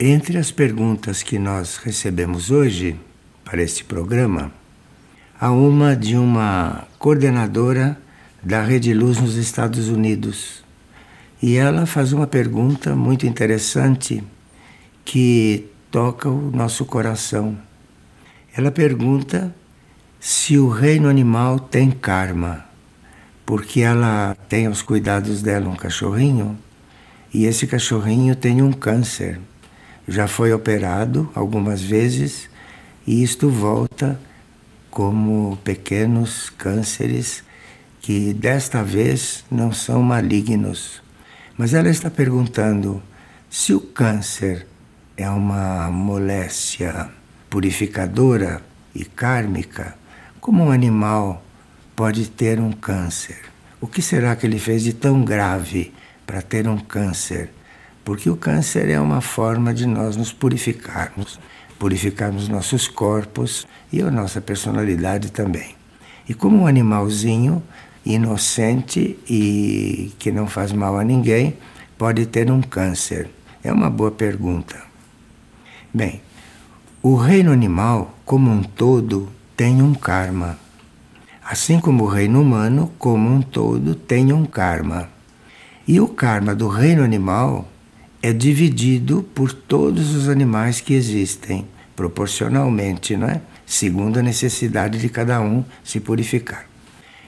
Entre as perguntas que nós recebemos hoje para este programa, há uma de uma coordenadora da Rede Luz nos Estados Unidos. E ela faz uma pergunta muito interessante que toca o nosso coração. Ela pergunta se o reino animal tem karma, porque ela tem aos cuidados dela um cachorrinho e esse cachorrinho tem um câncer. Já foi operado algumas vezes e isto volta como pequenos cânceres que desta vez não são malignos. Mas ela está perguntando se o câncer é uma moléstia purificadora e kármica, como um animal pode ter um câncer? O que será que ele fez de tão grave para ter um câncer? Porque o câncer é uma forma de nós nos purificarmos, purificarmos nossos corpos e a nossa personalidade também. E como um animalzinho inocente e que não faz mal a ninguém pode ter um câncer? É uma boa pergunta. Bem, o reino animal, como um todo, tem um karma. Assim como o reino humano, como um todo, tem um karma. E o karma do reino animal é dividido por todos os animais que existem, proporcionalmente, não é? Segundo a necessidade de cada um se purificar.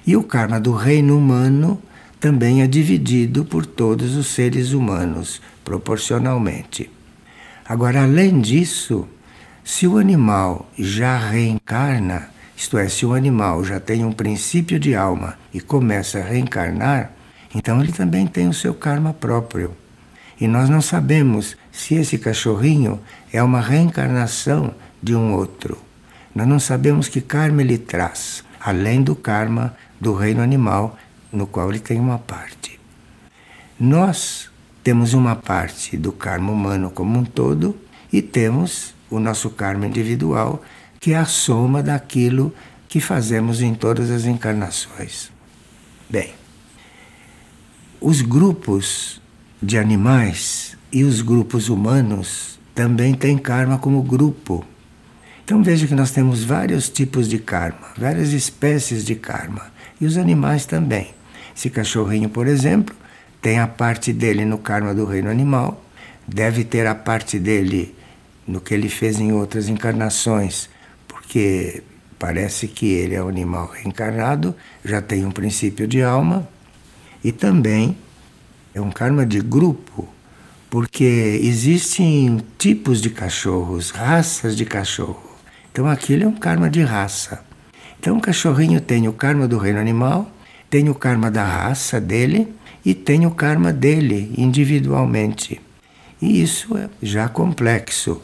E o karma do reino humano também é dividido por todos os seres humanos, proporcionalmente. Agora, além disso, se o animal já reencarna, isto é, se o animal já tem um princípio de alma e começa a reencarnar, então ele também tem o seu karma próprio. E nós não sabemos se esse cachorrinho é uma reencarnação de um outro. Nós não sabemos que karma ele traz, além do karma do reino animal, no qual ele tem uma parte. Nós temos uma parte do karma humano como um todo e temos o nosso karma individual, que é a soma daquilo que fazemos em todas as encarnações. Bem, os grupos de animais e os grupos humanos também têm karma como grupo. Então veja que nós temos vários tipos de karma, várias espécies de karma, e os animais também. Esse cachorrinho, por exemplo, tem a parte dele no karma do reino animal, deve ter a parte dele no que ele fez em outras encarnações, porque parece que ele é um animal reencarnado, já tem um princípio de alma, e também é um karma de grupo, porque existem tipos de cachorros, raças de cachorro. Então aquilo é um karma de raça. Então o cachorrinho tem o karma do reino animal, tem o karma da raça dele e tem o karma dele individualmente. E isso é já complexo.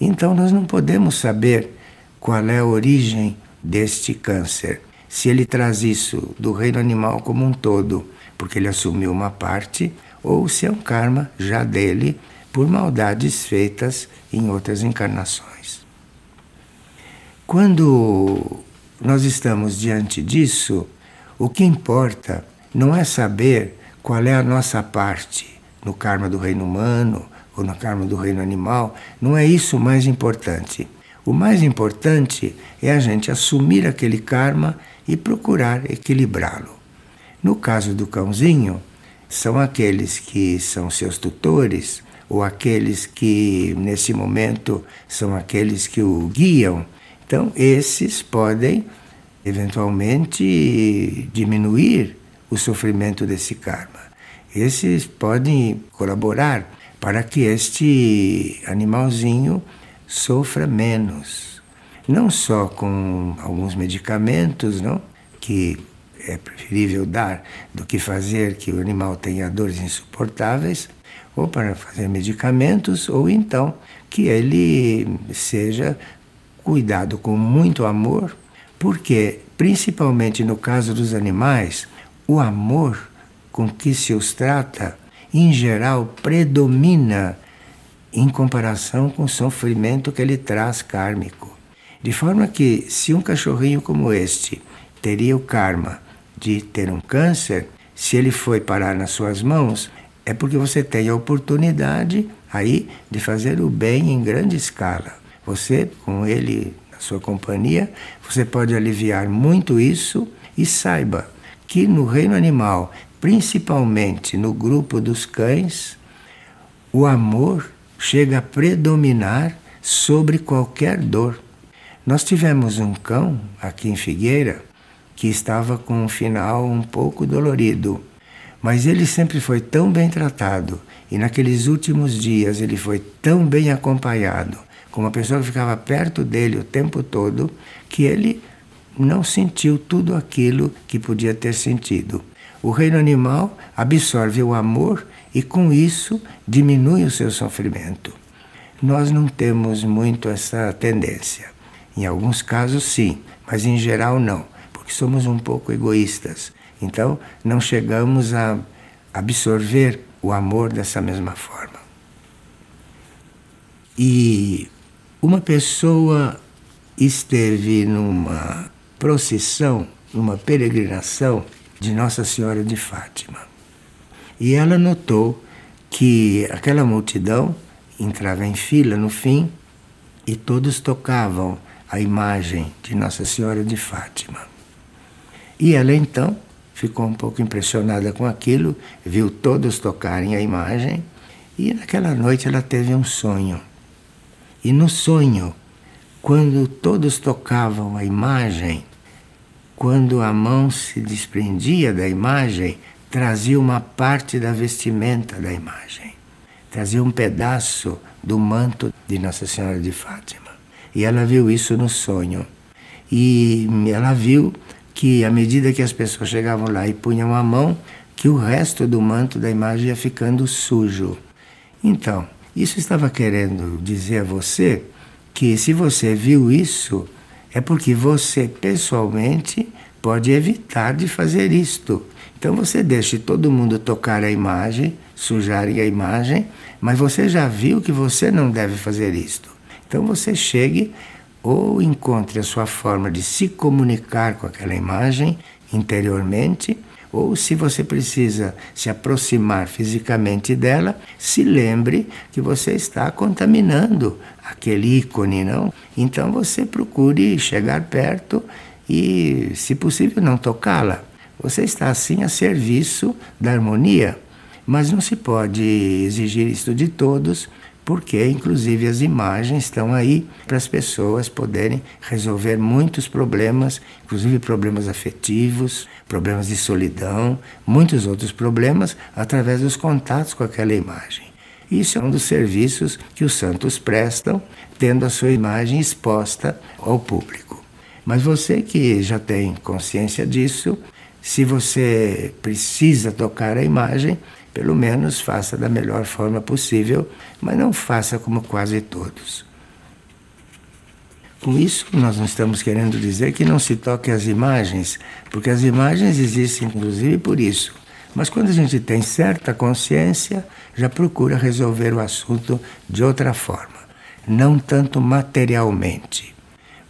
Então nós não podemos saber qual é a origem deste câncer. Se ele traz isso do reino animal como um todo, porque ele assumiu uma parte, ou se é um karma já dele por maldades feitas em outras encarnações. Quando nós estamos diante disso, o que importa não é saber qual é a nossa parte no karma do reino humano ou no karma do reino animal, não é isso o mais importante. O mais importante é a gente assumir aquele karma e procurar equilibrá-lo. No caso do cãozinho, são aqueles que são seus tutores ou aqueles que nesse momento são aqueles que o guiam. Então, esses podem eventualmente diminuir o sofrimento desse karma. Esses podem colaborar para que este animalzinho sofra menos. Não só com alguns medicamentos, não? que é preferível dar do que fazer que o animal tenha dores insuportáveis, ou para fazer medicamentos, ou então que ele seja cuidado com muito amor, porque, principalmente no caso dos animais, o amor com que se os trata, em geral, predomina em comparação com o sofrimento que ele traz kármico. De forma que, se um cachorrinho como este teria o karma de ter um câncer, se ele foi parar nas suas mãos, é porque você tem a oportunidade aí de fazer o bem em grande escala. Você, com ele na sua companhia, você pode aliviar muito isso e saiba que no reino animal, principalmente no grupo dos cães, o amor chega a predominar sobre qualquer dor. Nós tivemos um cão aqui em Figueira que estava com um final um pouco dolorido, mas ele sempre foi tão bem tratado e naqueles últimos dias ele foi tão bem acompanhado, com uma pessoa que ficava perto dele o tempo todo, que ele não sentiu tudo aquilo que podia ter sentido. O reino animal absorve o amor e com isso diminui o seu sofrimento. Nós não temos muito essa tendência. Em alguns casos, sim, mas em geral, não, porque somos um pouco egoístas. Então, não chegamos a absorver o amor dessa mesma forma. E uma pessoa esteve numa procissão, numa peregrinação de Nossa Senhora de Fátima. E ela notou que aquela multidão entrava em fila no fim e todos tocavam a imagem de Nossa Senhora de Fátima. E ela então ficou um pouco impressionada com aquilo, viu todos tocarem a imagem e naquela noite ela teve um sonho. E no sonho, quando todos tocavam a imagem, quando a mão se desprendia da imagem, trazia uma parte da vestimenta da imagem, trazia um pedaço do manto de Nossa Senhora de Fátima. E ela viu isso no sonho. E ela viu que à medida que as pessoas chegavam lá e punham a mão, que o resto do manto da imagem ia ficando sujo. Então, isso estava querendo dizer a você que se você viu isso, é porque você pessoalmente pode evitar de fazer isto. Então você deixe todo mundo tocar a imagem, sujarem a imagem, mas você já viu que você não deve fazer isto. Então você chegue ou encontre a sua forma de se comunicar com aquela imagem interiormente, ou se você precisa se aproximar fisicamente dela, se lembre que você está contaminando aquele ícone, não? Então você procure chegar perto e, se possível, não tocá-la. Você está assim a serviço da harmonia, mas não se pode exigir isso de todos, porque inclusive as imagens estão aí para as pessoas poderem resolver muitos problemas, inclusive problemas afetivos, problemas de solidão, muitos outros problemas através dos contatos com aquela imagem. Isso é um dos serviços que os santos prestam, tendo a sua imagem exposta ao público. Mas você que já tem consciência disso, se você precisa tocar a imagem, pelo menos faça da melhor forma possível, mas não faça como quase todos. Com isso, nós não estamos querendo dizer que não se toque as imagens, porque as imagens existem inclusive por isso. Mas quando a gente tem certa consciência, já procura resolver o assunto de outra forma, não tanto materialmente.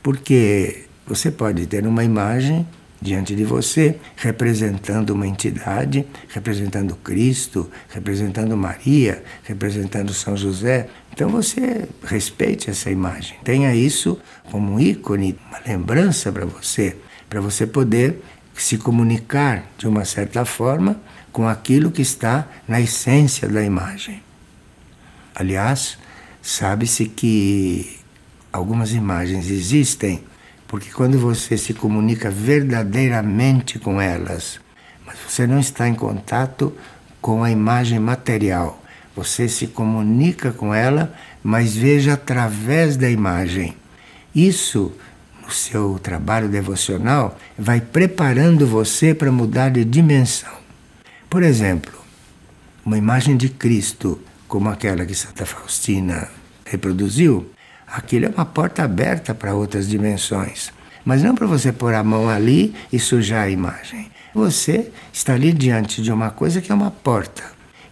Porque você pode ter uma imagem diante de você, representando uma entidade, representando Cristo, representando Maria, representando São José. Então você respeite essa imagem, tenha isso como um ícone, uma lembrança para você, para você poder se comunicar de uma certa forma com aquilo que está na essência da imagem. Aliás, sabe-se que algumas imagens existem porque quando você se comunica verdadeiramente com elas, mas você não está em contato com a imagem material, você se comunica com ela, mas veja através da imagem. Isso, no seu trabalho devocional, vai preparando você para mudar de dimensão. Por exemplo, uma imagem de Cristo, como aquela que Santa Faustina reproduziu, aquilo é uma porta aberta para outras dimensões. Mas não para você pôr a mão ali e sujar a imagem. Você está ali diante de uma coisa que é uma porta.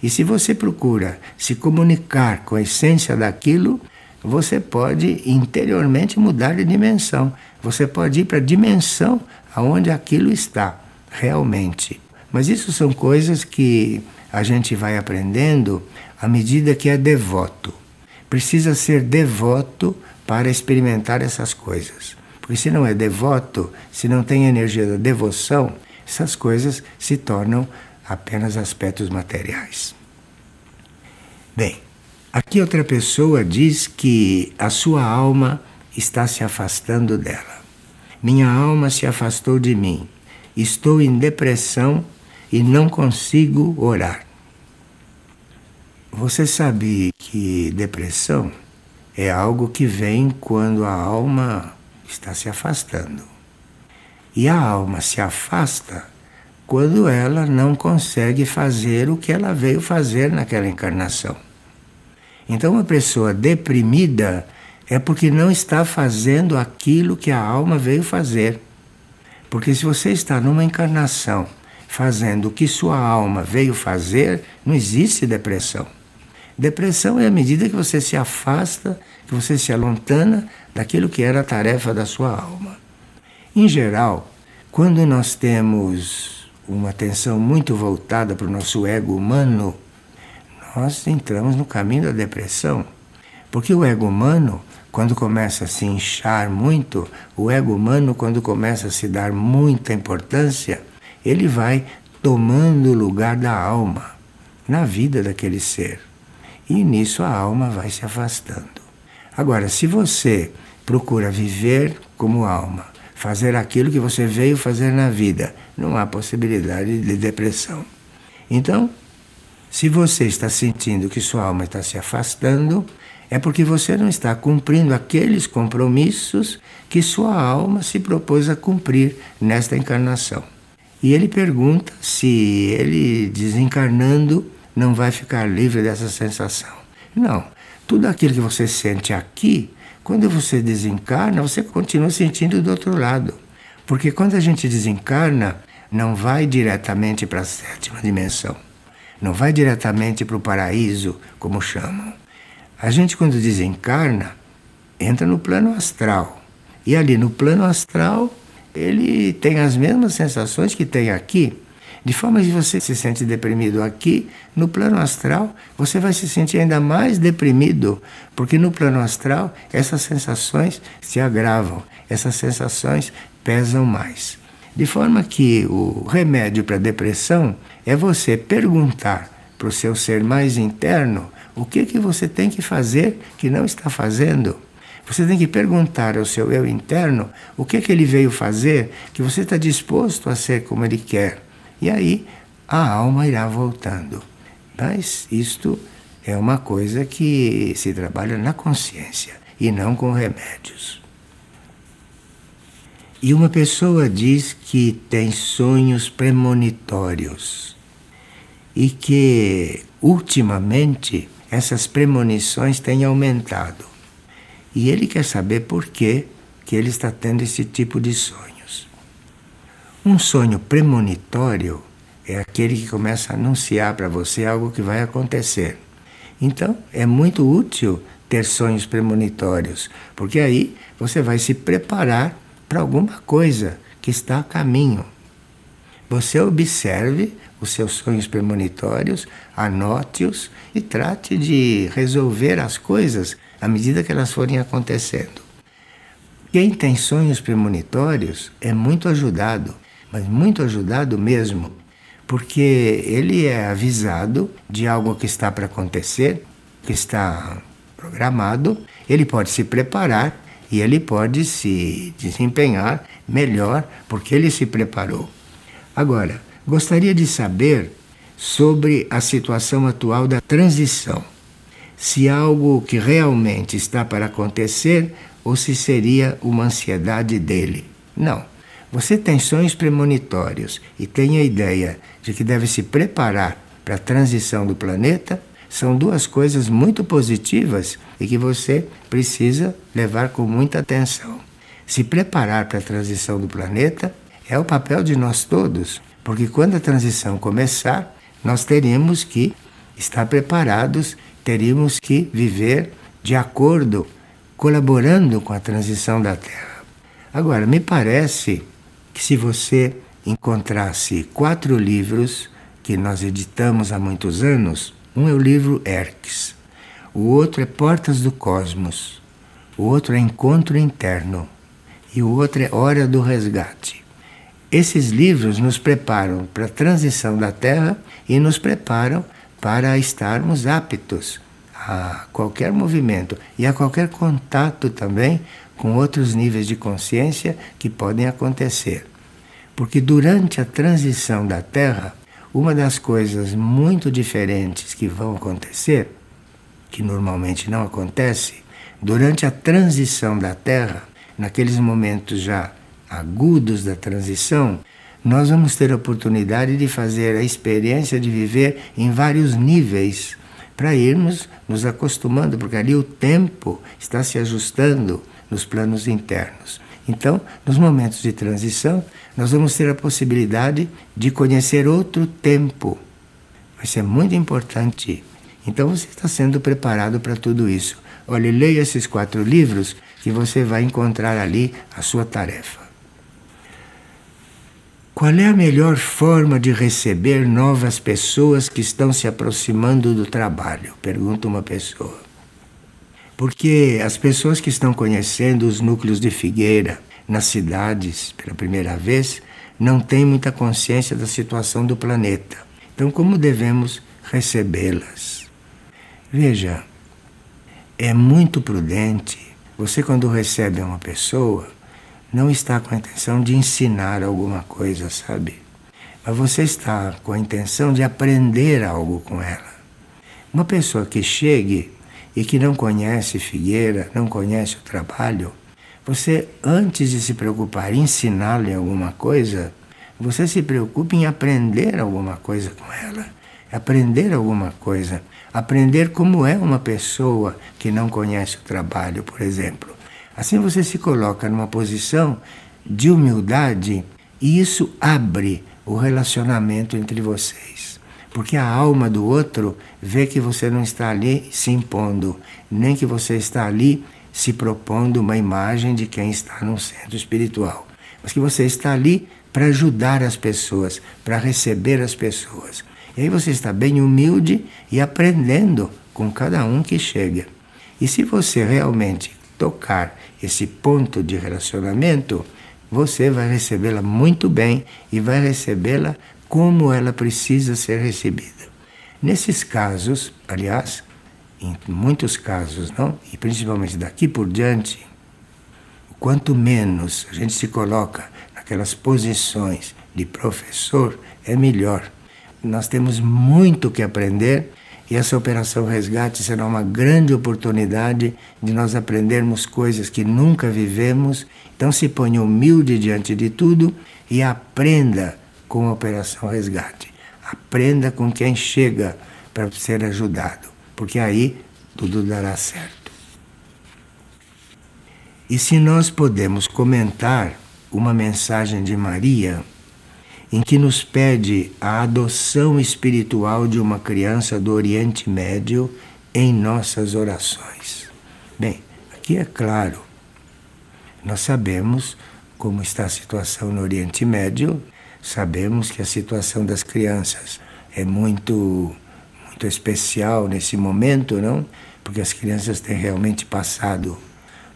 E se você procura se comunicar com a essência daquilo, você pode interiormente mudar de dimensão. Você pode ir para a dimensão aonde aquilo está realmente. Mas isso são coisas que a gente vai aprendendo à medida que é devoto. Precisa ser devoto para experimentar essas coisas. Porque se não é devoto, se não tem energia da devoção, essas coisas se tornam apenas aspectos materiais. Bem, aqui outra pessoa diz que a sua alma está se afastando dela. Minha alma se afastou de mim. Estou em depressão e não consigo orar. Você sabe que depressão é algo que vem quando a alma está se afastando. E a alma se afasta quando ela não consegue fazer o que ela veio fazer naquela encarnação. Então, uma pessoa deprimida é porque não está fazendo aquilo que a alma veio fazer. Porque se você está numa encarnação fazendo o que sua alma veio fazer, não existe depressão. Depressão é a medida que você se afasta, que você se alontana daquilo que era a tarefa da sua alma. Em geral, quando nós temos uma atenção muito voltada para o nosso ego humano, nós entramos no caminho da depressão. Porque o ego humano quando começa a se inchar muito, o ego humano, quando começa a se dar muita importância, ele vai tomando o lugar da alma na vida daquele ser. E nisso a alma vai se afastando. Agora, se você procura viver como alma, fazer aquilo que você veio fazer na vida, não há possibilidade de depressão. Então, se você está sentindo que sua alma está se afastando, é porque você não está cumprindo aqueles compromissos que sua alma se propôs a cumprir nesta encarnação. E ele pergunta se ele, desencarnando, não vai ficar livre dessa sensação. Não. Tudo aquilo que você sente aqui, quando você desencarna, você continua sentindo do outro lado. Porque quando a gente desencarna, não vai diretamente para a sétima dimensão. Não vai diretamente para o paraíso, como chamam a gente, quando desencarna, entra no plano astral. E ali no plano astral, ele tem as mesmas sensações que tem aqui. De forma que você se sente deprimido aqui, no plano astral, você vai se sentir ainda mais deprimido, porque no plano astral essas sensações se agravam, essas sensações pesam mais. De forma que o remédio para a depressão é você perguntar para o seu ser mais interno o que, que você tem que fazer que não está fazendo? Você tem que perguntar ao seu eu interno o que, que ele veio fazer que você está disposto a ser como ele quer. E aí a alma irá voltando. Mas isto é uma coisa que se trabalha na consciência e não com remédios. E uma pessoa diz que tem sonhos premonitórios e que ultimamente essas premonições têm aumentado. E ele quer saber por que, que ele está tendo esse tipo de sonhos. Um sonho premonitório é aquele que começa a anunciar para você algo que vai acontecer. Então, é muito útil ter sonhos premonitórios, porque aí você vai se preparar para alguma coisa que está a caminho. Você observe os seus sonhos premonitórios, anote-os e trate de resolver as coisas à medida que elas forem acontecendo. Quem tem sonhos premonitórios é muito ajudado, mas muito ajudado mesmo, porque ele é avisado de algo que está para acontecer, que está programado, ele pode se preparar e ele pode se desempenhar melhor porque ele se preparou. Agora, Gostaria de saber sobre a situação atual da transição. Se algo que realmente está para acontecer ou se seria uma ansiedade dele. Não. Você tem sonhos premonitórios e tem a ideia de que deve se preparar para a transição do planeta, são duas coisas muito positivas e que você precisa levar com muita atenção. Se preparar para a transição do planeta é o papel de nós todos, porque quando a transição começar, nós teríamos que estar preparados, teríamos que viver de acordo, colaborando com a transição da Terra. Agora, me parece que se você encontrasse quatro livros que nós editamos há muitos anos. Um é o livro Erques, o outro é Portas do Cosmos, o outro é Encontro Interno e o outro é Hora do Resgate. Esses livros nos preparam para a transição da Terra e nos preparam para estarmos aptos a qualquer movimento e a qualquer contato também com outros níveis de consciência que podem acontecer. Porque durante a transição da Terra, uma das coisas muito diferentes que vão acontecer, que normalmente não acontece, durante a transição da Terra, naqueles momentos já agudos da transição, nós vamos ter a oportunidade de fazer a experiência de viver em vários níveis para irmos nos acostumando, porque ali o tempo está se ajustando nos planos internos. Então, nos momentos de transição, nós vamos ter a possibilidade de conhecer outro tempo. Vai ser muito importante. Então, você está sendo preparado para tudo isso. Olha, leia esses quatro livros que você vai encontrar ali a sua tarefa. Qual é a melhor forma de receber novas pessoas que estão se aproximando do trabalho? Pergunta uma pessoa. Porque as pessoas que estão conhecendo os núcleos de Figueira nas cidades pela primeira vez não têm muita consciência da situação do planeta. Então, como devemos recebê-las? Veja, é muito prudente você, quando recebe uma pessoa, não está com a intenção de ensinar alguma coisa, sabe? Mas você está com a intenção de aprender algo com ela. Uma pessoa que chegue e que não conhece Figueira, não conhece o trabalho, você, antes de se preocupar em ensinar-lhe alguma coisa, você se preocupa em aprender alguma coisa com ela. Aprender alguma coisa. Aprender como é uma pessoa que não conhece o trabalho, por exemplo. Assim você se coloca numa posição de humildade e isso abre o relacionamento entre vocês. Porque a alma do outro vê que você não está ali se impondo, nem que você está ali se propondo uma imagem de quem está num centro espiritual, mas que você está ali para ajudar as pessoas, para receber as pessoas. E aí você está bem humilde e aprendendo com cada um que chega. E se você realmente tocar esse ponto de relacionamento, você vai recebê-la muito bem e vai recebê-la como ela precisa ser recebida. Nesses casos, aliás, em muitos casos, não, e principalmente daqui por diante, quanto menos a gente se coloca naquelas posições de professor, é melhor. Nós temos muito que aprender e essa operação resgate será uma grande oportunidade de nós aprendermos coisas que nunca vivemos. Então se ponha humilde diante de tudo e aprenda com a operação resgate. Aprenda com quem chega para ser ajudado, porque aí tudo dará certo. E se nós podemos comentar uma mensagem de Maria, em que nos pede a adoção espiritual de uma criança do Oriente Médio em nossas orações. Bem, aqui é claro, nós sabemos como está a situação no Oriente Médio, sabemos que a situação das crianças é muito muito especial nesse momento, não? Porque as crianças têm realmente passado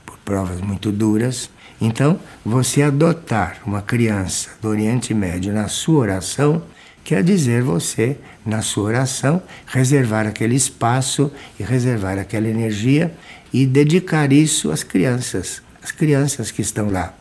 por provas muito duras então, você adotar uma criança do Oriente Médio na sua oração, quer dizer você, na sua oração, reservar aquele espaço e reservar aquela energia e dedicar isso às crianças, às crianças que estão lá.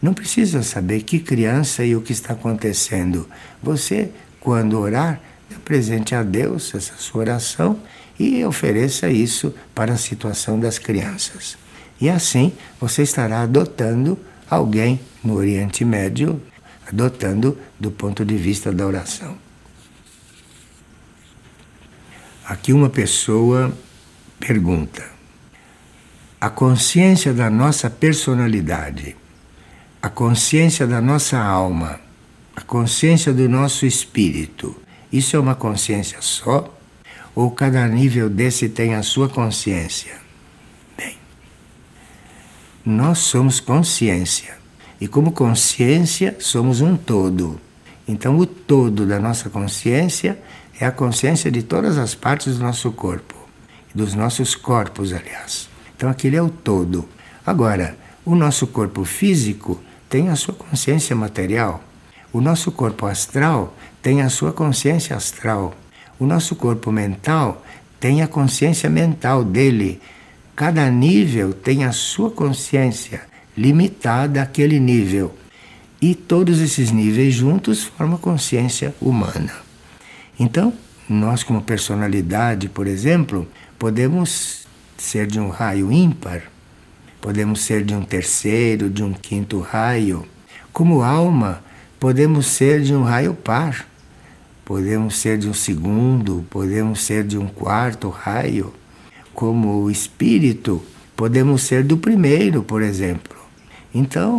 Não precisa saber que criança e o que está acontecendo. Você, quando orar, dê presente a Deus essa sua oração e ofereça isso para a situação das crianças. E assim você estará adotando alguém no Oriente Médio, adotando do ponto de vista da oração. Aqui uma pessoa pergunta: a consciência da nossa personalidade, a consciência da nossa alma, a consciência do nosso espírito, isso é uma consciência só? Ou cada nível desse tem a sua consciência? Nós somos consciência. E como consciência, somos um todo. Então, o todo da nossa consciência é a consciência de todas as partes do nosso corpo, dos nossos corpos, aliás. Então, aquele é o todo. Agora, o nosso corpo físico tem a sua consciência material. O nosso corpo astral tem a sua consciência astral. O nosso corpo mental tem a consciência mental dele. Cada nível tem a sua consciência limitada àquele nível. E todos esses níveis juntos formam a consciência humana. Então, nós, como personalidade, por exemplo, podemos ser de um raio ímpar, podemos ser de um terceiro, de um quinto raio. Como alma, podemos ser de um raio par, podemos ser de um segundo, podemos ser de um quarto raio. Como espírito, podemos ser do primeiro, por exemplo. Então,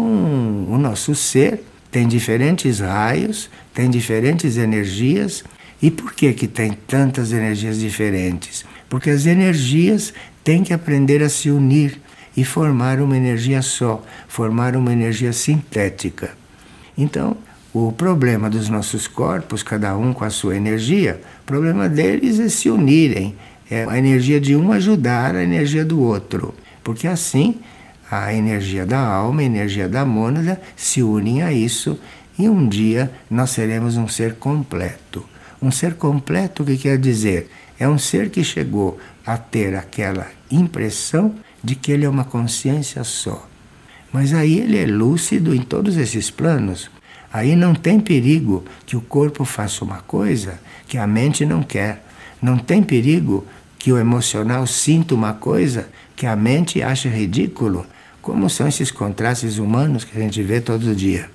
o nosso ser tem diferentes raios, tem diferentes energias. E por que que tem tantas energias diferentes? Porque as energias têm que aprender a se unir e formar uma energia só, formar uma energia sintética. Então, o problema dos nossos corpos, cada um com a sua energia, o problema deles é se unirem, é a energia de um ajudar a energia do outro, porque assim a energia da alma, a energia da mônada se unem a isso e um dia nós seremos um ser completo. Um ser completo, o que quer dizer? É um ser que chegou a ter aquela impressão de que ele é uma consciência só. Mas aí ele é lúcido em todos esses planos. Aí não tem perigo que o corpo faça uma coisa que a mente não quer. Não tem perigo que o emocional sinta uma coisa que a mente acha ridículo como são esses contrastes humanos que a gente vê todo dia.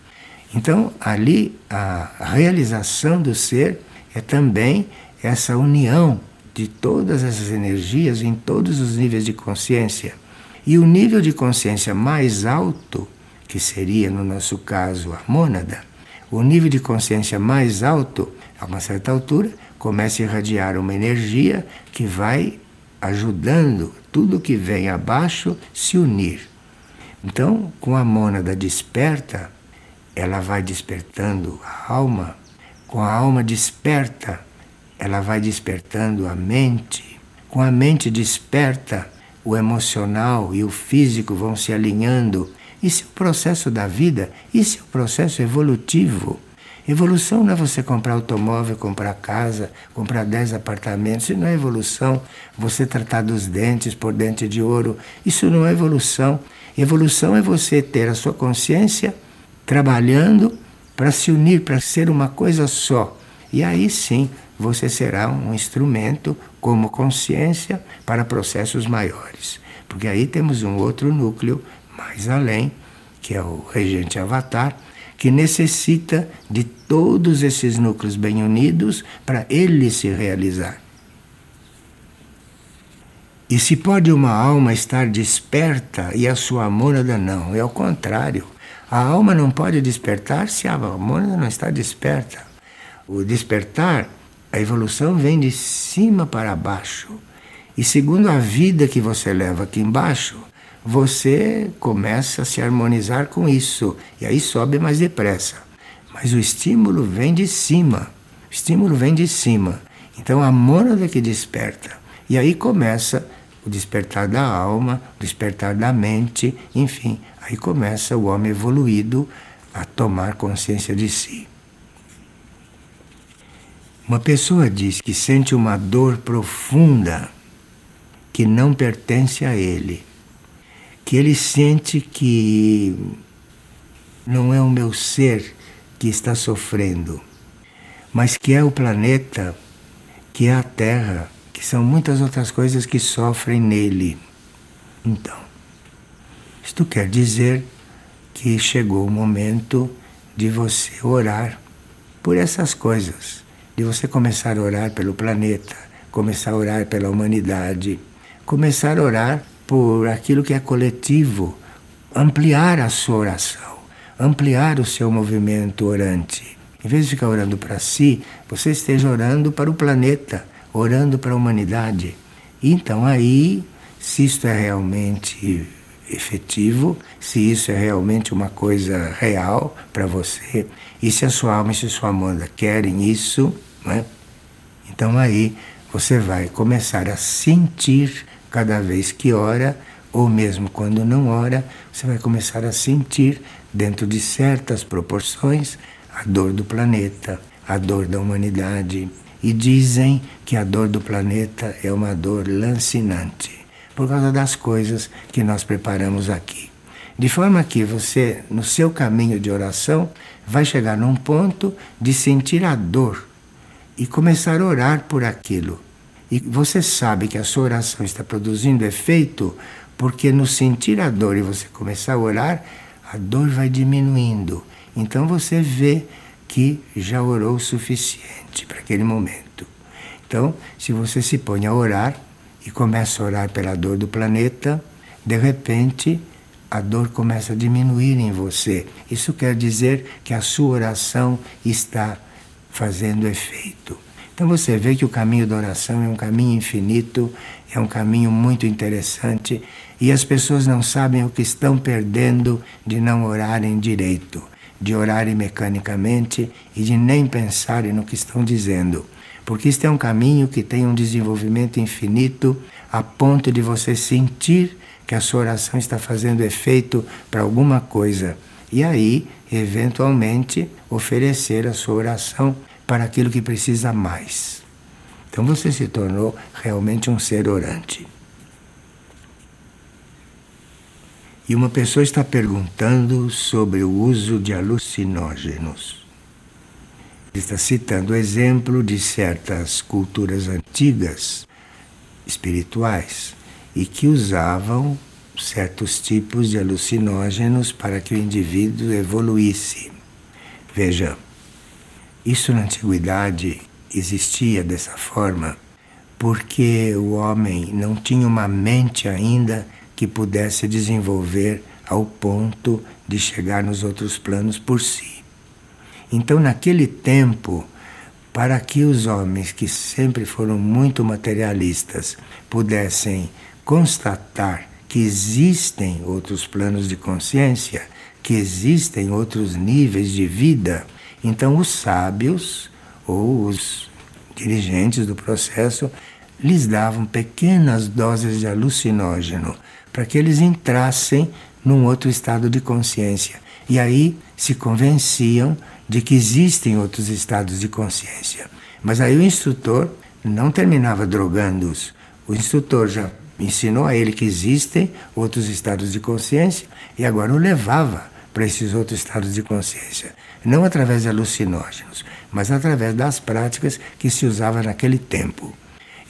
Então, ali, a realização do ser é também essa união de todas essas energias em todos os níveis de consciência. E o nível de consciência mais alto, que seria, no nosso caso, a mônada, o nível de consciência mais alto, a uma certa altura, começa a irradiar uma energia que vai ajudando tudo que vem abaixo se unir. Então, com a mônada desperta, ela vai despertando a alma, com a alma desperta, ela vai despertando a mente, com a mente desperta, o emocional e o físico vão se alinhando. Isso é o processo da vida, isso é o processo evolutivo. Evolução não é você comprar automóvel, comprar casa, comprar 10 apartamentos. Isso não é evolução. Você tratar dos dentes por dente de ouro. Isso não é evolução. Evolução é você ter a sua consciência trabalhando para se unir, para ser uma coisa só. E aí sim você será um instrumento como consciência para processos maiores. Porque aí temos um outro núcleo mais além, que é o regente avatar, que necessita de todos esses núcleos bem unidos para ele se realizar. E se pode uma alma estar desperta e a sua mônada não? É ao contrário. A alma não pode despertar se a mônada não está desperta. O despertar, a evolução vem de cima para baixo. E segundo a vida que você leva aqui embaixo, você começa a se harmonizar com isso. E aí sobe mais depressa. Mas o estímulo vem de cima. O estímulo vem de cima. Então a mônada que desperta. E aí começa o despertar da alma, o despertar da mente, enfim, aí começa o homem evoluído a tomar consciência de si. Uma pessoa diz que sente uma dor profunda que não pertence a ele, que ele sente que não é o meu ser que está sofrendo, mas que é o planeta, que é a Terra que são muitas outras coisas que sofrem nele. Então, isto quer dizer que chegou o momento de você orar por essas coisas, de você começar a orar pelo planeta, começar a orar pela humanidade, começar a orar por aquilo que é coletivo, ampliar a sua oração, ampliar o seu movimento orante. Em vez de ficar orando para si, você esteja orando para o planeta, orando para a humanidade. Então aí, se isto é realmente efetivo, se isso é realmente uma coisa real para você, e se a sua alma e se a sua amanda querem isso, né? então aí você vai começar a sentir cada vez que ora, ou mesmo quando não ora, você vai começar a sentir, dentro de certas proporções, a dor do planeta, a dor da humanidade. E dizem que a dor do planeta é uma dor lancinante por causa das coisas que nós preparamos aqui. De forma que você, no seu caminho de oração, vai chegar num ponto de sentir a dor e começar a orar por aquilo. E você sabe que a sua oração está produzindo efeito porque no sentir a dor e você começar a orar, a dor vai diminuindo. Então você vê que já orou o suficiente para aquele momento. Então, se você se põe a orar, e começa a orar pela dor do planeta, de repente a dor começa a diminuir em você. Isso quer dizer que a sua oração está fazendo efeito. Então você vê que o caminho da oração é um caminho infinito, é um caminho muito interessante e as pessoas não sabem o que estão perdendo de não orarem direito, de orarem mecanicamente e de nem pensarem no que estão dizendo porque este é um caminho que tem um desenvolvimento infinito a ponto de você sentir que a sua oração está fazendo efeito para alguma coisa e aí, eventualmente, oferecer a sua oração para aquilo que precisa mais. Então você se tornou realmente um ser orante. E uma pessoa está perguntando sobre o uso de alucinógenos está citando o exemplo de certas culturas antigas, espirituais, e que usavam certos tipos de alucinógenos para que o indivíduo evoluísse. Veja, isso na antiguidade existia dessa forma porque o homem não tinha uma mente ainda que pudesse desenvolver ao ponto de chegar nos outros planos por si. Então, naquele tempo, para que os homens que sempre foram muito materialistas pudessem constatar que existem outros planos de consciência, que existem outros níveis de vida, então os sábios ou os dirigentes do processo lhes davam pequenas doses de alucinógeno para que eles entrassem num outro estado de consciência. E aí se convenciam de que existem outros estados de consciência. Mas aí o instrutor não terminava drogando-os. O instrutor já ensinou a ele que existem outros estados de consciência e agora o levava para esses outros estados de consciência. Não através de alucinógenos, mas através das práticas que se usava naquele tempo.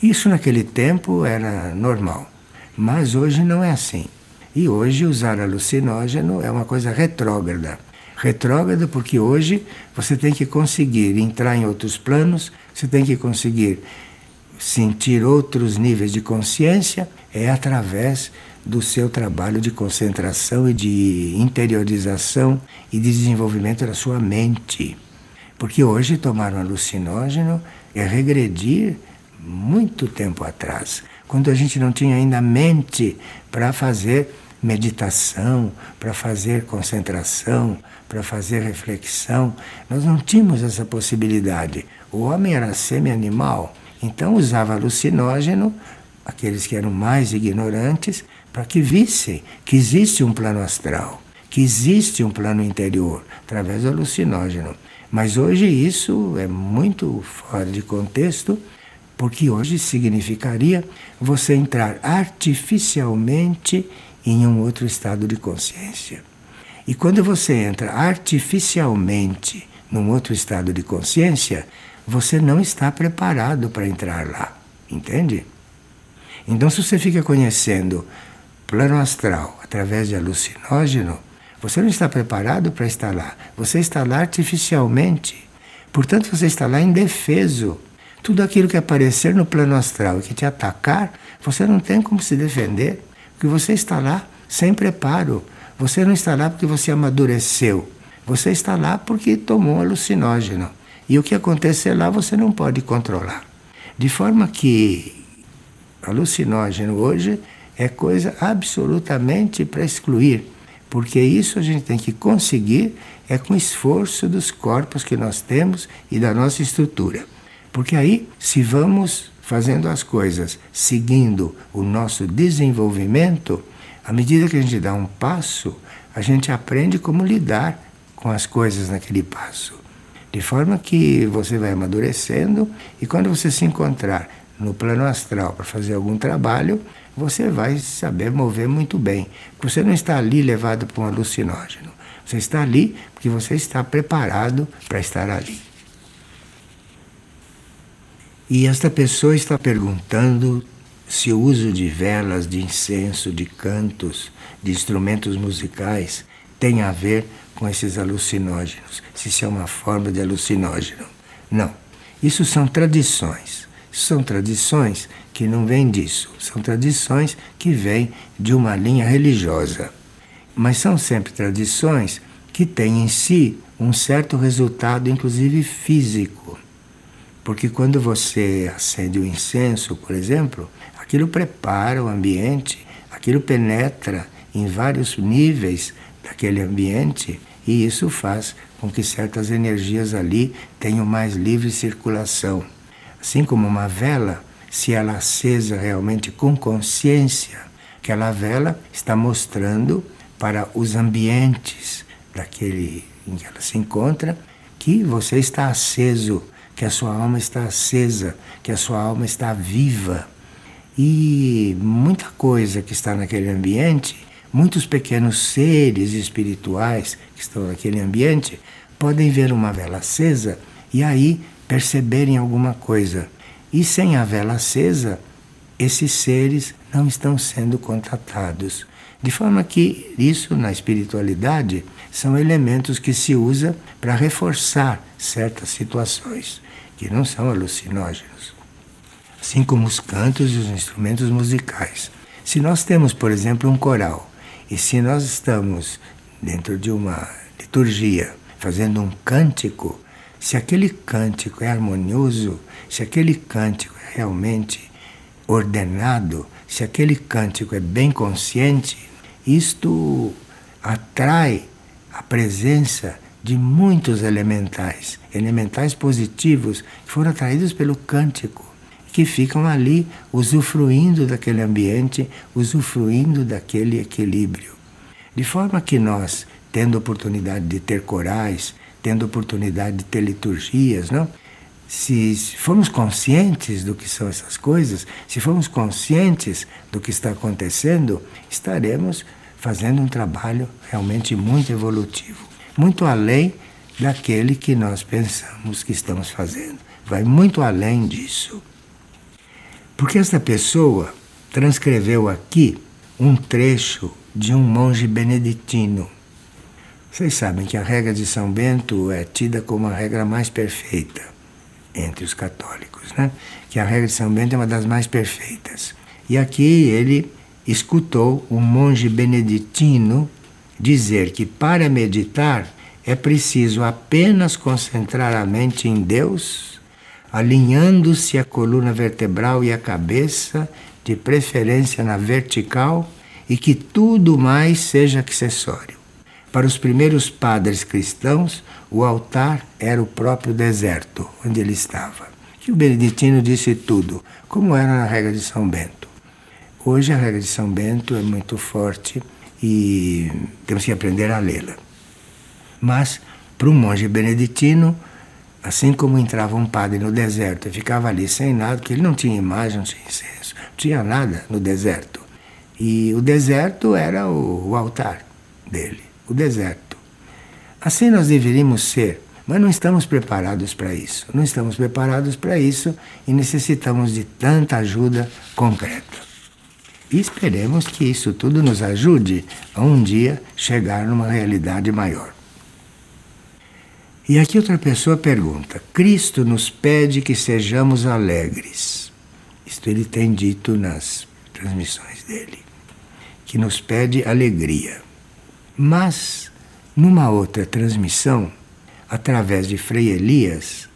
Isso naquele tempo era normal, mas hoje não é assim. E hoje usar alucinógeno é uma coisa retrógrada retrógrada, porque hoje você tem que conseguir entrar em outros planos, você tem que conseguir sentir outros níveis de consciência, é através do seu trabalho de concentração e de interiorização e de desenvolvimento da sua mente. Porque hoje tomar um alucinógeno é regredir muito tempo atrás, quando a gente não tinha ainda mente para fazer meditação, para fazer concentração, para fazer reflexão. Nós não tínhamos essa possibilidade. O homem era semi-animal, então usava alucinógeno, aqueles que eram mais ignorantes, para que vissem que existe um plano astral, que existe um plano interior, através do alucinógeno. Mas hoje isso é muito fora de contexto, porque hoje significaria você entrar artificialmente em um outro estado de consciência. E quando você entra artificialmente num outro estado de consciência, você não está preparado para entrar lá, entende? Então, se você fica conhecendo plano astral através de alucinógeno, você não está preparado para estar lá. Você está lá artificialmente. Portanto, você está lá indefeso. Tudo aquilo que aparecer no plano astral e que te atacar, você não tem como se defender que você está lá sem preparo. Você não está lá porque você amadureceu. Você está lá porque tomou um alucinógeno. E o que acontecer lá você não pode controlar. De forma que alucinógeno hoje é coisa absolutamente para excluir, porque isso a gente tem que conseguir é com esforço dos corpos que nós temos e da nossa estrutura. Porque aí, se vamos fazendo as coisas seguindo o nosso desenvolvimento, à medida que a gente dá um passo, a gente aprende como lidar com as coisas naquele passo. De forma que você vai amadurecendo e quando você se encontrar no plano astral para fazer algum trabalho, você vai saber mover muito bem. Você não está ali levado por um alucinógeno. Você está ali porque você está preparado para estar ali. E esta pessoa está perguntando se o uso de velas, de incenso, de cantos, de instrumentos musicais tem a ver com esses alucinógenos, se isso é uma forma de alucinógeno. Não. Isso são tradições. São tradições que não vêm disso. São tradições que vêm de uma linha religiosa. Mas são sempre tradições que têm em si um certo resultado, inclusive físico. Porque quando você acende o incenso, por exemplo, aquilo prepara o ambiente, aquilo penetra em vários níveis daquele ambiente e isso faz com que certas energias ali tenham mais livre circulação. Assim como uma vela, se ela acesa realmente com consciência, aquela vela está mostrando para os ambientes daquele em que ela se encontra que você está aceso, que a sua alma está acesa, que a sua alma está viva. E muita coisa que está naquele ambiente, muitos pequenos seres espirituais que estão naquele ambiente, podem ver uma vela acesa e aí perceberem alguma coisa. E sem a vela acesa, esses seres não estão sendo contatados. De forma que isso na espiritualidade são elementos que se usa para reforçar certas situações que não são alucinógenos. Assim como os cantos e os instrumentos musicais. Se nós temos, por exemplo, um coral, e se nós estamos dentro de uma liturgia fazendo um cântico, se aquele cântico é harmonioso, se aquele cântico é realmente ordenado, se aquele cântico é bem consciente, isto atrai a presença de muitos elementais, elementais positivos que foram atraídos pelo cântico, que ficam ali usufruindo daquele ambiente, usufruindo daquele equilíbrio. De forma que nós, tendo oportunidade de ter corais, tendo oportunidade de ter liturgias, não? Se, se formos conscientes do que são essas coisas, se formos conscientes do que está acontecendo, estaremos fazendo um trabalho realmente muito evolutivo, muito além daquele que nós pensamos que estamos fazendo. Vai muito além disso. Porque esta pessoa transcreveu aqui um trecho de um monge beneditino. Vocês sabem que a regra de São Bento é tida como a regra mais perfeita entre os católicos, né? que a regra de São Bento é uma das mais perfeitas. E aqui ele escutou um monge beneditino dizer que para meditar é preciso apenas concentrar a mente em Deus, alinhando-se a coluna vertebral e a cabeça, de preferência na vertical, e que tudo mais seja acessório. Para os primeiros padres cristãos, o altar era o próprio deserto onde ele estava. E o Beneditino disse tudo, como era na regra de São Bento. Hoje a regra de São Bento é muito forte e temos que aprender a lê-la. Mas para um monge beneditino, assim como entrava um padre no deserto e ficava ali sem nada, porque ele não tinha imagem, não tinha incenso, não tinha nada no deserto. E o deserto era o, o altar dele o deserto. Assim nós deveríamos ser, mas não estamos preparados para isso. Não estamos preparados para isso e necessitamos de tanta ajuda concreta. E esperemos que isso tudo nos ajude a um dia chegar numa realidade maior. E aqui outra pessoa pergunta: Cristo nos pede que sejamos alegres. Isto ele tem dito nas transmissões dele, que nos pede alegria. Mas, numa outra transmissão, através de Frei Elias,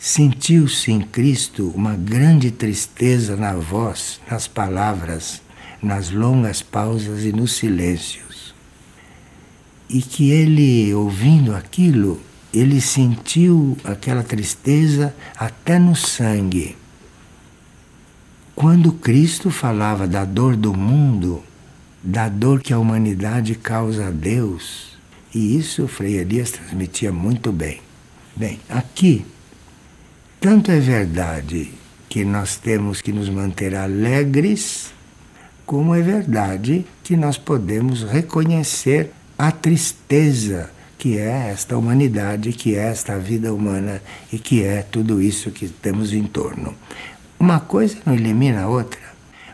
sentiu-se em Cristo uma grande tristeza na voz, nas palavras, nas longas pausas e nos silêncios. E que ele, ouvindo aquilo, ele sentiu aquela tristeza até no sangue. Quando Cristo falava da dor do mundo, da dor que a humanidade causa a Deus, e isso Frei Elias transmitia muito bem. Bem, aqui, tanto é verdade que nós temos que nos manter alegres, como é verdade que nós podemos reconhecer a tristeza que é esta humanidade, que é esta vida humana e que é tudo isso que temos em torno. Uma coisa não elimina a outra.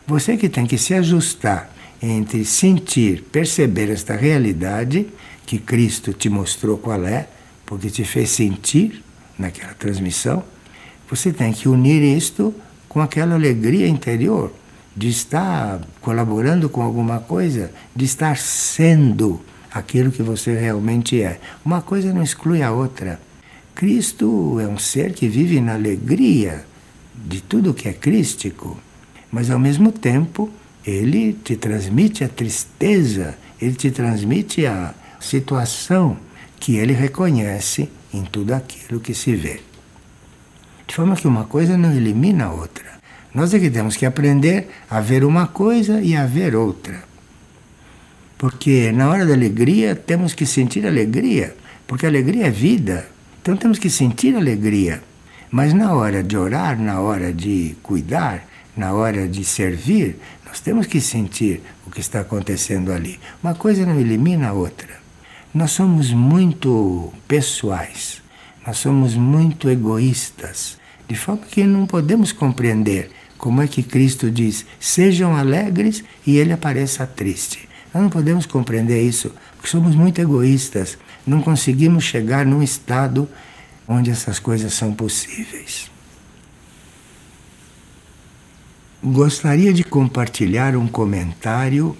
Você que tem que se ajustar entre sentir, perceber esta realidade que Cristo te mostrou qual é, porque te fez sentir naquela transmissão, você tem que unir isto com aquela alegria interior de estar colaborando com alguma coisa, de estar sendo aquilo que você realmente é. Uma coisa não exclui a outra. Cristo é um ser que vive na alegria de tudo que é crístico, mas ao mesmo tempo ele te transmite a tristeza, ele te transmite a situação que ele reconhece em tudo aquilo que se vê. De forma que uma coisa não elimina a outra. Nós é que temos que aprender a ver uma coisa e a ver outra. Porque na hora da alegria temos que sentir alegria, porque alegria é vida. Então temos que sentir alegria. Mas na hora de orar, na hora de cuidar, na hora de servir, nós temos que sentir o que está acontecendo ali. Uma coisa não elimina a outra. Nós somos muito pessoais, nós somos muito egoístas, de forma que não podemos compreender como é que Cristo diz: sejam alegres e ele apareça triste. Nós não podemos compreender isso, porque somos muito egoístas. Não conseguimos chegar num estado onde essas coisas são possíveis. Gostaria de compartilhar um comentário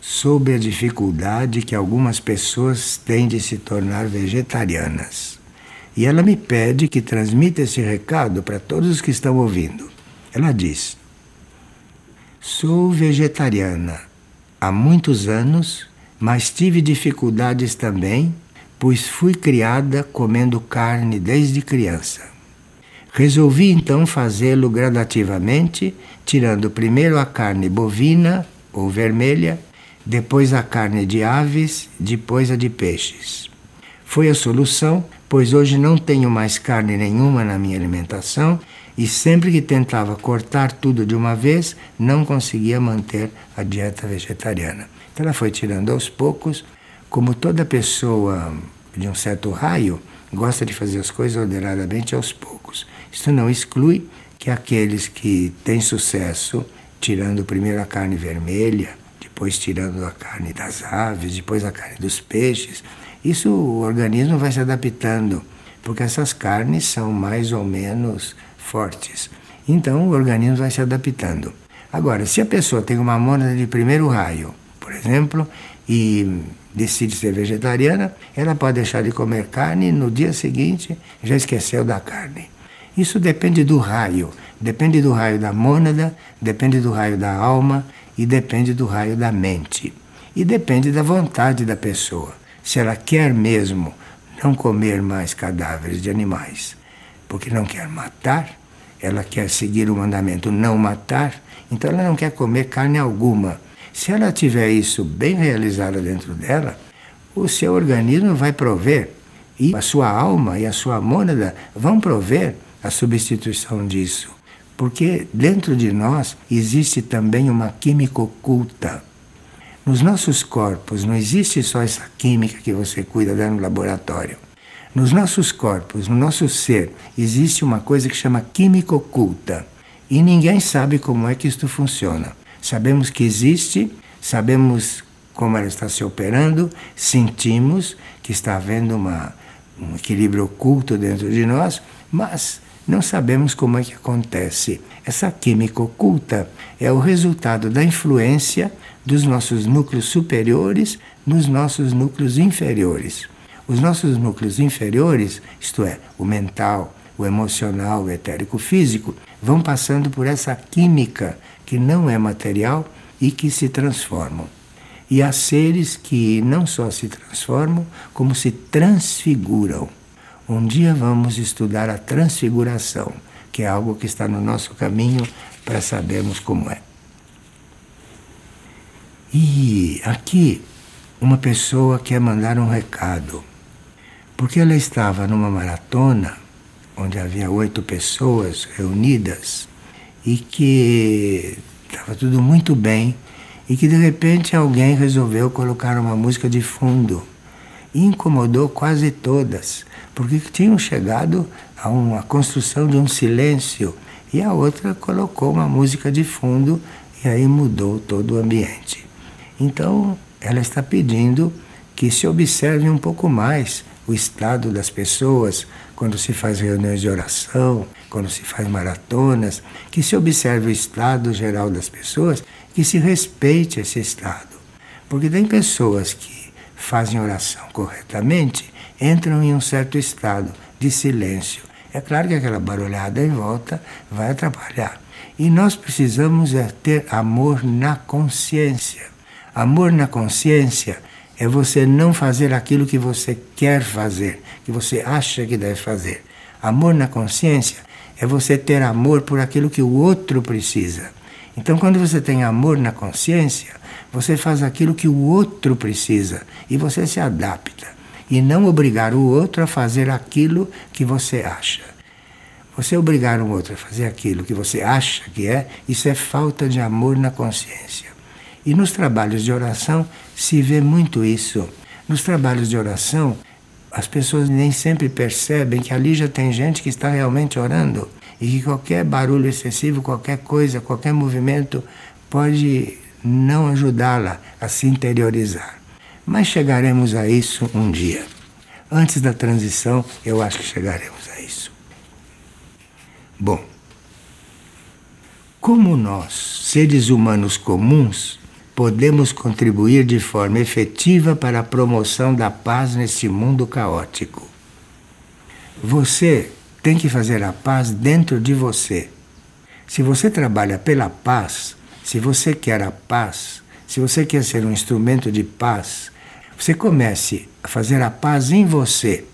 sobre a dificuldade que algumas pessoas têm de se tornar vegetarianas. E ela me pede que transmita esse recado para todos os que estão ouvindo. Ela diz: Sou vegetariana há muitos anos, mas tive dificuldades também, pois fui criada comendo carne desde criança. Resolvi então fazê-lo gradativamente, tirando primeiro a carne bovina ou vermelha, depois a carne de aves, depois a de peixes. Foi a solução, pois hoje não tenho mais carne nenhuma na minha alimentação e sempre que tentava cortar tudo de uma vez, não conseguia manter a dieta vegetariana. Então ela foi tirando aos poucos, como toda pessoa de um certo raio gosta de fazer as coisas ordenadamente aos poucos. Isso não exclui que aqueles que têm sucesso, tirando primeiro a carne vermelha, depois tirando a carne das aves, depois a carne dos peixes, isso o organismo vai se adaptando, porque essas carnes são mais ou menos fortes. Então o organismo vai se adaptando. Agora, se a pessoa tem uma mônada de primeiro raio, por exemplo, e decide ser vegetariana, ela pode deixar de comer carne e no dia seguinte já esqueceu da carne. Isso depende do raio, depende do raio da mônada, depende do raio da alma e depende do raio da mente. E depende da vontade da pessoa. Se ela quer mesmo não comer mais cadáveres de animais, porque não quer matar, ela quer seguir o mandamento não matar, então ela não quer comer carne alguma. Se ela tiver isso bem realizado dentro dela, o seu organismo vai prover e a sua alma e a sua mônada vão prover a substituição disso. Porque dentro de nós existe também uma química oculta. Nos nossos corpos não existe só essa química que você cuida dentro no laboratório. Nos nossos corpos, no nosso ser, existe uma coisa que chama química oculta. E ninguém sabe como é que isto funciona. Sabemos que existe, sabemos como ela está se operando, sentimos que está havendo uma, um equilíbrio oculto dentro de nós, mas não sabemos como é que acontece. Essa química oculta é o resultado da influência dos nossos núcleos superiores nos nossos núcleos inferiores. Os nossos núcleos inferiores, isto é, o mental, o emocional, o etérico físico, vão passando por essa química que não é material, e que se transformam. E há seres que não só se transformam, como se transfiguram. Um dia vamos estudar a transfiguração, que é algo que está no nosso caminho para sabermos como é. E aqui uma pessoa quer mandar um recado, porque ela estava numa maratona onde havia oito pessoas reunidas e que estava tudo muito bem e que de repente alguém resolveu colocar uma música de fundo. E incomodou quase todas, porque tinham chegado a uma construção de um silêncio e a outra colocou uma música de fundo e aí mudou todo o ambiente. Então, ela está pedindo que se observe um pouco mais o estado das pessoas quando se faz reuniões de oração, quando se faz maratonas, que se observe o estado geral das pessoas, que se respeite esse estado. Porque tem pessoas que fazem oração corretamente, entram em um certo estado de silêncio. É claro que aquela barulhada em volta vai atrapalhar. E nós precisamos é ter amor na consciência. Amor na consciência é você não fazer aquilo que você quer fazer, que você acha que deve fazer. Amor na consciência é você ter amor por aquilo que o outro precisa. Então, quando você tem amor na consciência, você faz aquilo que o outro precisa e você se adapta. E não obrigar o outro a fazer aquilo que você acha. Você obrigar o outro a fazer aquilo que você acha que é, isso é falta de amor na consciência. E nos trabalhos de oração se vê muito isso. Nos trabalhos de oração, as pessoas nem sempre percebem que ali já tem gente que está realmente orando e que qualquer barulho excessivo, qualquer coisa, qualquer movimento pode não ajudá-la a se interiorizar. Mas chegaremos a isso um dia. Antes da transição, eu acho que chegaremos a isso. Bom, como nós, seres humanos comuns, podemos contribuir de forma efetiva para a promoção da paz neste mundo caótico. Você tem que fazer a paz dentro de você. Se você trabalha pela paz, se você quer a paz, se você quer ser um instrumento de paz, você comece a fazer a paz em você.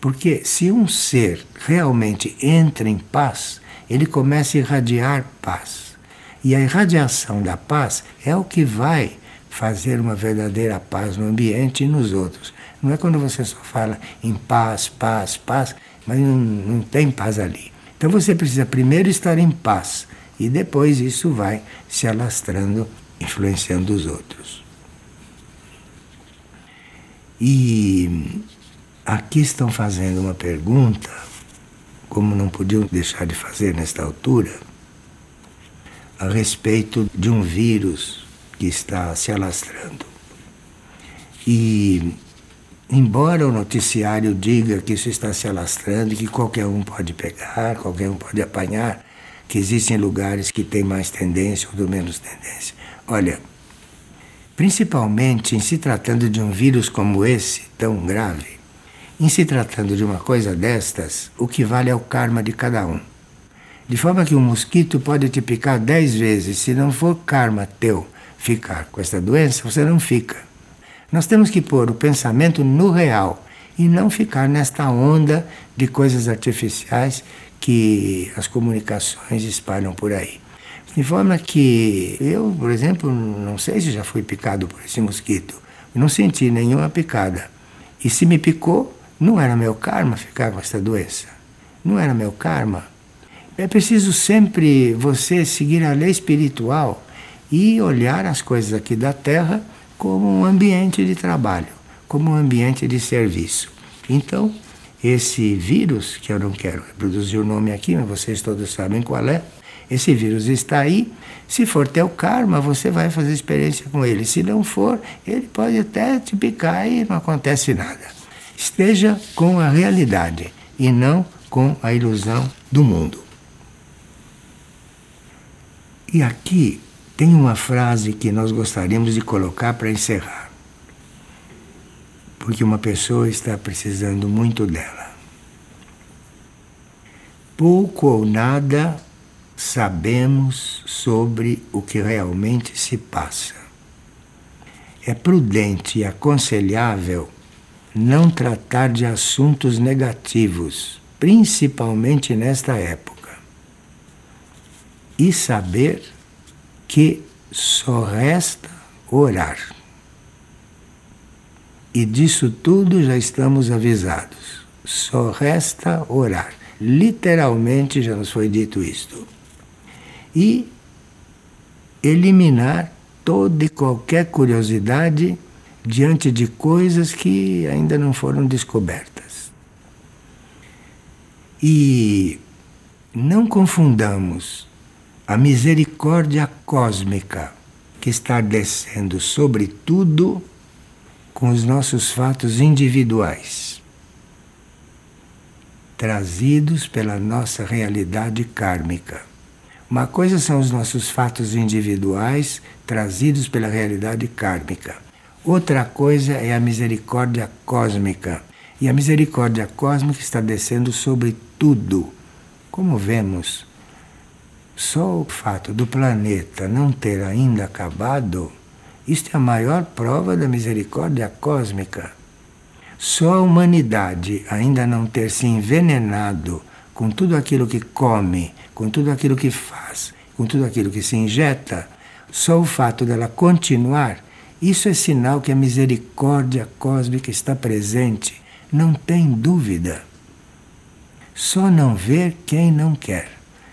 Porque se um ser realmente entra em paz, ele começa a irradiar paz. E a irradiação da paz é o que vai fazer uma verdadeira paz no ambiente e nos outros. Não é quando você só fala em paz, paz, paz, mas não, não tem paz ali. Então você precisa primeiro estar em paz e depois isso vai se alastrando, influenciando os outros. E aqui estão fazendo uma pergunta, como não podiam deixar de fazer nesta altura a respeito de um vírus que está se alastrando. E, embora o noticiário diga que isso está se alastrando e que qualquer um pode pegar, qualquer um pode apanhar, que existem lugares que têm mais tendência ou menos tendência. Olha, principalmente em se tratando de um vírus como esse, tão grave, em se tratando de uma coisa destas, o que vale é o karma de cada um. De forma que um mosquito pode te picar dez vezes. Se não for karma teu ficar com essa doença, você não fica. Nós temos que pôr o pensamento no real e não ficar nesta onda de coisas artificiais que as comunicações espalham por aí. De forma que eu, por exemplo, não sei se já fui picado por esse mosquito. Não senti nenhuma picada. E se me picou, não era meu karma ficar com essa doença. Não era meu karma. É preciso sempre você seguir a lei espiritual e olhar as coisas aqui da Terra como um ambiente de trabalho, como um ambiente de serviço. Então, esse vírus, que eu não quero reproduzir o nome aqui, mas vocês todos sabem qual é, esse vírus está aí. Se for teu karma, você vai fazer experiência com ele. Se não for, ele pode até te picar e não acontece nada. Esteja com a realidade e não com a ilusão do mundo. E aqui tem uma frase que nós gostaríamos de colocar para encerrar. Porque uma pessoa está precisando muito dela. Pouco ou nada sabemos sobre o que realmente se passa. É prudente e aconselhável não tratar de assuntos negativos, principalmente nesta época. E saber que só resta orar. E disso tudo já estamos avisados. Só resta orar. Literalmente já nos foi dito isto. E eliminar toda e qualquer curiosidade diante de coisas que ainda não foram descobertas. E não confundamos a misericórdia cósmica que está descendo sobre tudo com os nossos fatos individuais, trazidos pela nossa realidade kármica. Uma coisa são os nossos fatos individuais trazidos pela realidade kármica. Outra coisa é a misericórdia cósmica. E a misericórdia cósmica está descendo sobre tudo. Como vemos, só o fato do planeta não ter ainda acabado isto é a maior prova da misericórdia cósmica. Só a humanidade ainda não ter se envenenado com tudo aquilo que come, com tudo aquilo que faz, com tudo aquilo que se injeta, só o fato dela continuar, isso é sinal que a misericórdia cósmica está presente, não tem dúvida. Só não ver quem não quer,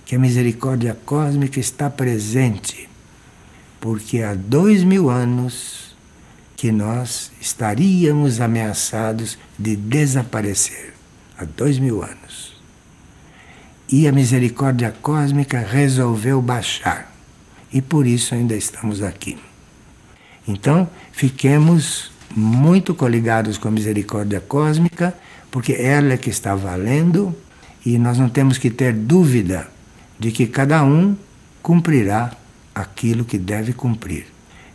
que a misericórdia cósmica está presente porque há dois mil anos que nós estaríamos ameaçados de desaparecer. Há dois mil anos. E a misericórdia cósmica resolveu baixar. E por isso ainda estamos aqui. Então, fiquemos muito coligados com a misericórdia cósmica, porque ela é que está valendo e nós não temos que ter dúvida de que cada um cumprirá aquilo que deve cumprir.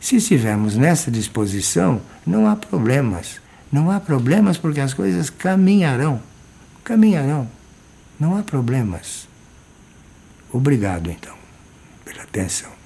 Se estivermos nessa disposição, não há problemas. Não há problemas porque as coisas caminharão. Caminharão. Não há problemas. Obrigado, então, pela atenção.